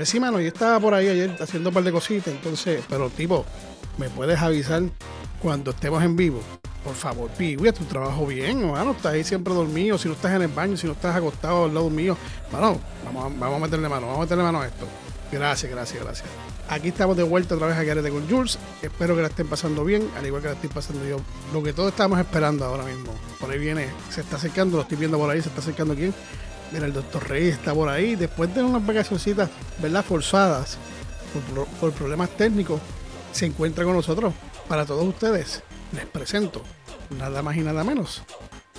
Pues sí, mano, yo estaba por ahí ayer haciendo un par de cositas, entonces, pero tipo, ¿me puedes avisar cuando estemos en vivo? Por favor, pigue tu trabajo bien, mano, estás ahí siempre dormido, si no estás en el baño, si no estás acostado al lado mío, mano, vamos, a- vamos a meterle mano, vamos a meterle mano a esto. Gracias, gracias, gracias. Aquí estamos de vuelta otra vez a Garete con Jules. Espero que la estén pasando bien, al igual que la estoy pasando yo. Lo que todos estamos esperando ahora mismo. Por ahí viene, se está acercando, lo estoy viendo por ahí, se está acercando quién. Mira, el doctor Rey está por ahí. Después de unas vacacioncitas, ¿verdad? Forzadas por, pro- por problemas técnicos, se encuentra con nosotros. Para todos ustedes, les presento nada más y nada menos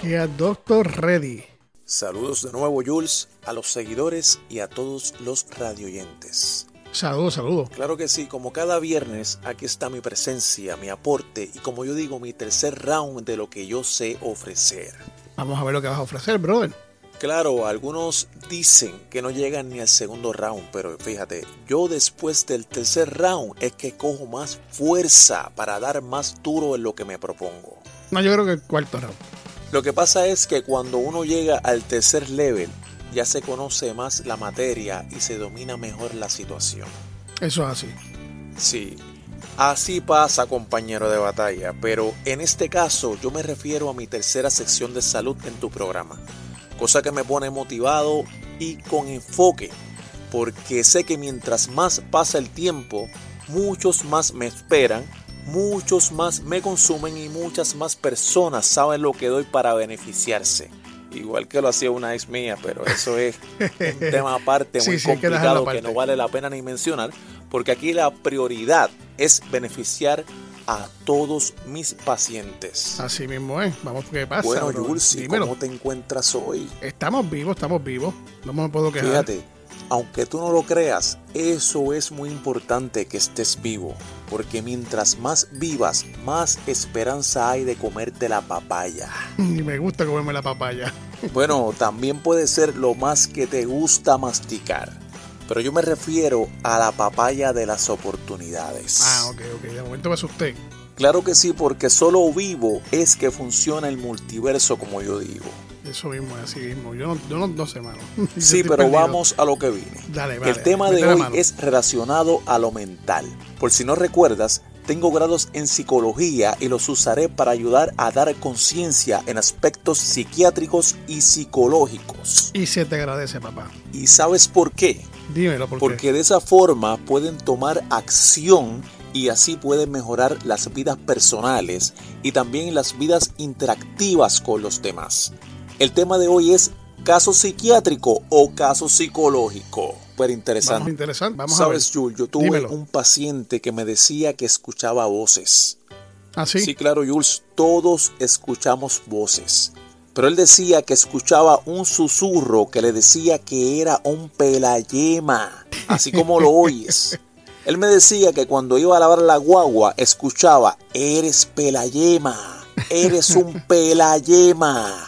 que a Doctor Reddy. Saludos de nuevo, Jules, a los seguidores y a todos los radioyentes. Saludos, saludos. Claro que sí, como cada viernes, aquí está mi presencia, mi aporte y como yo digo, mi tercer round de lo que yo sé ofrecer. Vamos a ver lo que vas a ofrecer, brother. Claro, algunos dicen que no llegan ni al segundo round, pero fíjate, yo después del tercer round es que cojo más fuerza para dar más duro en lo que me propongo. No, yo creo que el cuarto round. Lo que pasa es que cuando uno llega al tercer level, ya se conoce más la materia y se domina mejor la situación. Eso es así. Sí, así pasa compañero de batalla, pero en este caso yo me refiero a mi tercera sección de salud en tu programa, cosa que me pone motivado y con enfoque, porque sé que mientras más pasa el tiempo, muchos más me esperan, muchos más me consumen y muchas más personas saben lo que doy para beneficiarse. Igual que lo hacía una ex mía, pero eso es un tema aparte muy sí, que complicado que aparte. no vale la pena ni mencionar, porque aquí la prioridad es beneficiar a todos mis pacientes. Así mismo es. Vamos, ¿qué pasa? Bueno, brother? Jules, ¿y Dímelo. ¿cómo te encuentras hoy? Estamos vivos, estamos vivos. No me puedo quejar. Fíjate, aunque tú no lo creas, eso es muy importante que estés vivo, porque mientras más vivas, más esperanza hay de comerte la papaya. Y me gusta comerme la papaya. Bueno, también puede ser lo más que te gusta masticar, pero yo me refiero a la papaya de las oportunidades. Ah, ok, ok. De momento me asusté. Claro que sí, porque solo vivo es que funciona el multiverso, como yo digo. Eso mismo, así mismo. Yo no, yo no, no sé, mano. Sí, pero perdido. vamos a lo que vine. Dale, vale. el tema de hoy es relacionado a lo mental. Por si no recuerdas, tengo grados en psicología y los usaré para ayudar a dar conciencia en aspectos psiquiátricos y psicológicos. Y se te agradece, papá. ¿Y sabes por qué? Dímelo, ¿por qué? Porque de esa forma pueden tomar acción y así pueden mejorar las vidas personales y también las vidas interactivas con los demás. El tema de hoy es caso psiquiátrico o caso psicológico. Súper Vamos, interesante. interesante. Vamos a ver. Sabes, yo tuve Dímelo. un paciente que me decía que escuchaba voces. ¿Ah, sí? Sí, claro, Jules, todos escuchamos voces. Pero él decía que escuchaba un susurro que le decía que era un pelayema, así como lo oyes. Él me decía que cuando iba a lavar la guagua escuchaba, eres pelayema, eres un pelayema.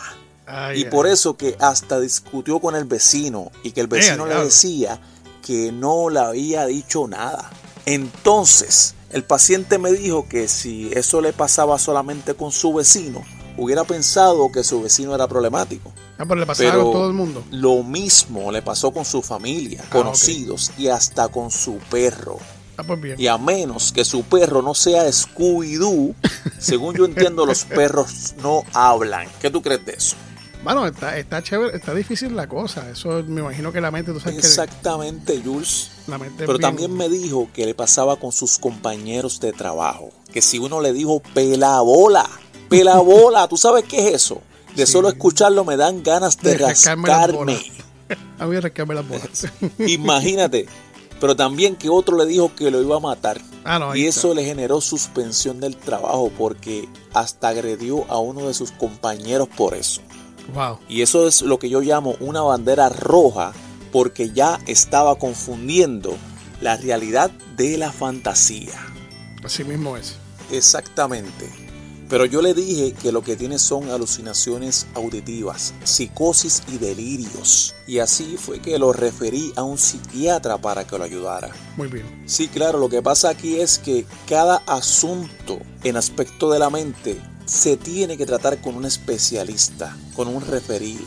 Ay, Y por ay. eso que hasta discutió con el vecino y que el vecino le decía que no le había dicho nada. Entonces, el paciente me dijo que si eso le pasaba solamente con su vecino, hubiera pensado que su vecino era problemático. Ah, pero le pasaba Pero a todo el mundo. lo mismo le pasó con su familia, Ah, conocidos y hasta con su perro. Ah, pues bien. Y a menos que su perro no sea Scooby-Doo, según yo entiendo, los perros no hablan. ¿Qué tú crees de eso? Bueno, está, está chévere, está difícil la cosa. Eso me imagino que la mente, tú sabes Exactamente, Jules. la mente Pero bien- también me dijo que le pasaba con sus compañeros de trabajo. Que si uno le dijo pelabola, pelabola, ¿tú sabes qué es eso? De Sí. solo escucharlo me dan ganas de, De rascarme. A mí rascarme las bolas. Imagínate. Pero también que otro le dijo que lo iba a matar. Ah, no, y está. eso le generó suspensión del trabajo porque hasta agredió a uno de sus compañeros por eso. Wow. Y eso es lo que yo llamo una bandera roja porque ya estaba confundiendo la realidad de la fantasía. Así mismo es. Exactamente. Pero yo le dije que lo que tiene son alucinaciones auditivas, psicosis y delirios. Y así fue que lo referí a un psiquiatra para que lo ayudara. Muy bien. Sí, claro, lo que pasa aquí es que cada asunto en aspecto de la mente se tiene que tratar con un especialista, con un referido.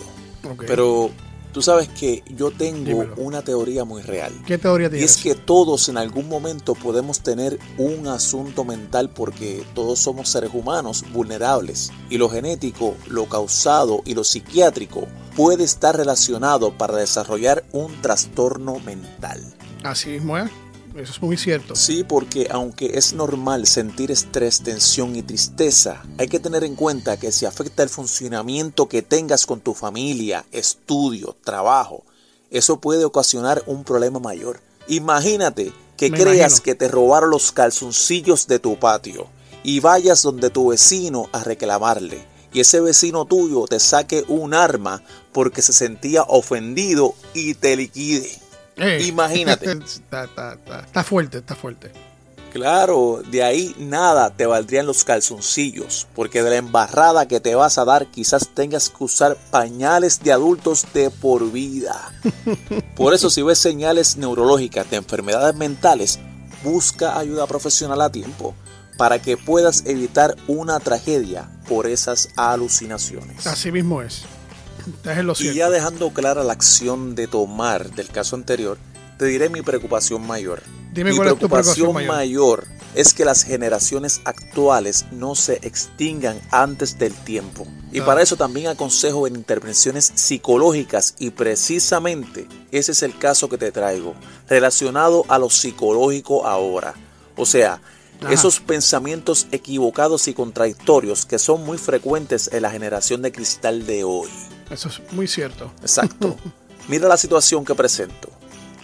Pero Tú sabes que yo tengo una teoría muy real. ¿Qué teoría tienes? Y es que todos en algún momento podemos tener un asunto mental porque todos somos seres humanos vulnerables. Y lo genético, lo causado y lo psiquiátrico puede estar relacionado para desarrollar un trastorno mental. Así mismo es. Eso es muy cierto. Sí, porque aunque es normal sentir estrés, tensión y tristeza, hay que tener en cuenta que si afecta el funcionamiento que tengas con tu familia, estudio, trabajo, eso puede ocasionar un problema mayor. Imagínate que creas que te robaron los calzoncillos de tu patio y vayas donde tu vecino a reclamarle y ese vecino tuyo te saque un arma porque se sentía ofendido y te liquide. Eh. Imagínate. está, fuerte, está fuerte. Claro, de ahí nada te valdrían los calzoncillos, porque de la embarrada que te vas a dar quizás tengas que usar pañales de adultos de por vida. Por eso si ves señales neurológicas de enfermedades mentales, busca ayuda profesional a tiempo para que puedas evitar una tragedia por esas alucinaciones. Así mismo es y ya dejando clara la acción de tomar del caso anterior, te diré mi preocupación mayor. Dime mi preocupación, mayor? es que las generaciones actuales no se extingan antes del tiempo. Y para eso también aconsejo en intervenciones psicológicas y precisamente ese es el caso que te traigo, relacionado a lo psicológico ahora. O sea, esos pensamientos equivocados y contradictorios que son muy frecuentes en la generación de cristal de hoy. Eso es muy cierto. Exacto. Mira la situación que presento.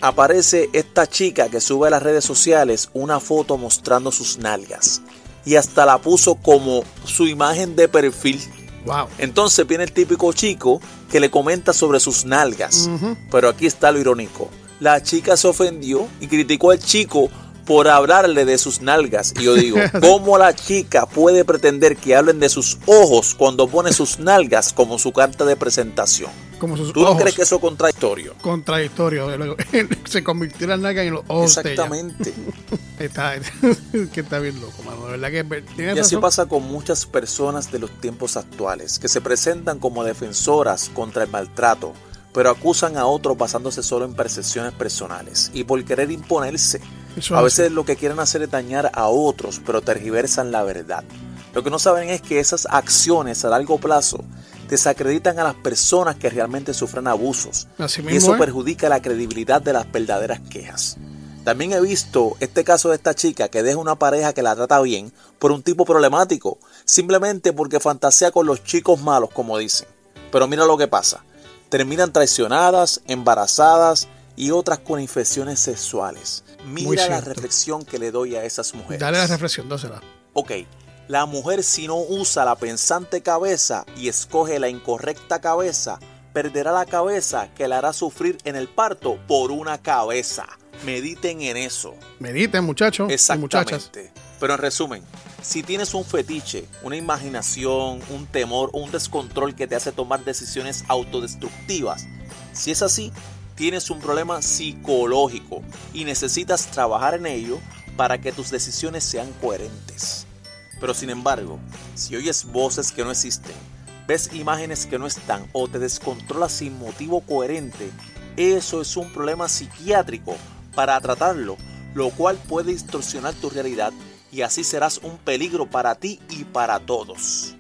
Aparece esta chica que sube a las redes sociales una foto mostrando sus nalgas y hasta la puso como su imagen de perfil. Wow. Entonces viene el típico chico que le comenta sobre sus nalgas. Pero aquí está lo irónico. La chica se ofendió y criticó al chico por hablarle de sus nalgas. Y yo digo, ¿cómo la chica puede pretender que hablen de sus ojos cuando pone sus nalgas como su carta de presentación? Como sus ¿Tú no crees que eso es contradictorio? Contradictorio. Se convirtió la nalga en los ojos. Exactamente. está, que está bien loco, mano. De verdad que y así pasa con muchas personas de los tiempos actuales, que se presentan como defensoras contra el maltrato, pero acusan a otros basándose solo en percepciones personales y por querer imponerse a veces lo que quieren hacer es dañar a otros, pero tergiversan la verdad. Lo que no saben es que esas acciones a largo plazo desacreditan a las personas que realmente sufren abusos. y eso perjudica la credibilidad de las verdaderas quejas. También he visto este caso de esta chica que deja una pareja que la trata bien por un tipo problemático, simplemente porque fantasea con los chicos malos, como dicen. Pero mira lo que pasa. Terminan traicionadas, embarazadas y otras con infecciones sexuales. Mira la reflexión que le doy a esas mujeres. Dale la reflexión, dásela. Ok, la mujer si no usa la pensante cabeza y escoge la incorrecta cabeza, perderá la cabeza que la hará sufrir en el parto por una cabeza. Mediten en eso. Mediten, muchachos. Exactamente. Pero en resumen, si tienes un fetiche, una imaginación, un temor o un descontrol que te hace tomar decisiones autodestructivas, si es así, tienes un problema psicológico y necesitas trabajar en ello para que tus decisiones sean coherentes. Pero sin embargo, si oyes voces que no existen, ves imágenes que no están o te descontrolas sin motivo coherente, eso es un problema psiquiátrico para tratarlo, lo cual puede distorsionar tu realidad y así serás un peligro para ti y para todos.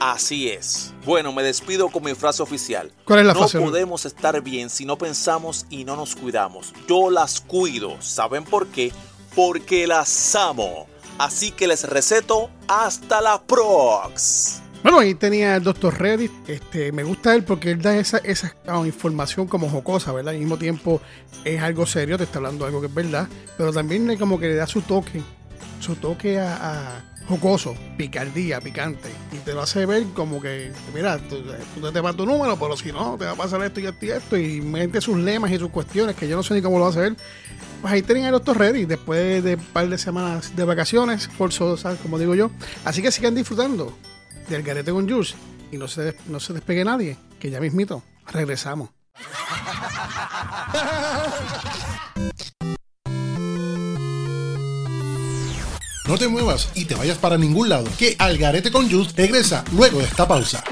Así es. Bueno, me despido con mi frase oficial. ¿Cuál es la no podemos estar bien si no pensamos y no nos cuidamos. Yo las cuido. ¿Saben por qué? Porque las amo. Así que les receto hasta la prox. Bueno, ahí tenía el doctor Reddit. Este, me gusta él porque él da esa, esa ah, información como jocosa, ¿verdad? Al mismo tiempo es algo serio, te está hablando de algo que es verdad, pero también como que le da su toque, su toque a jocoso, picardía, picante. Y te lo hace ver como que, mira, tú, te vas tu número, pero si no, te va a pasar esto y esto y esto. Y mete sus lemas y sus cuestiones, que yo no sé ni cómo lo va a hacer. Pues ahí tienen a doctor Ready, después de un par de semanas de vacaciones, forzosas, como digo yo. Así que sigan disfrutando del garete con Jules y no se, no se despegue nadie, que ya mismito, regresamos. No te muevas y te vayas para ningún lado, que Algarete con Juice regresa luego de esta pausa.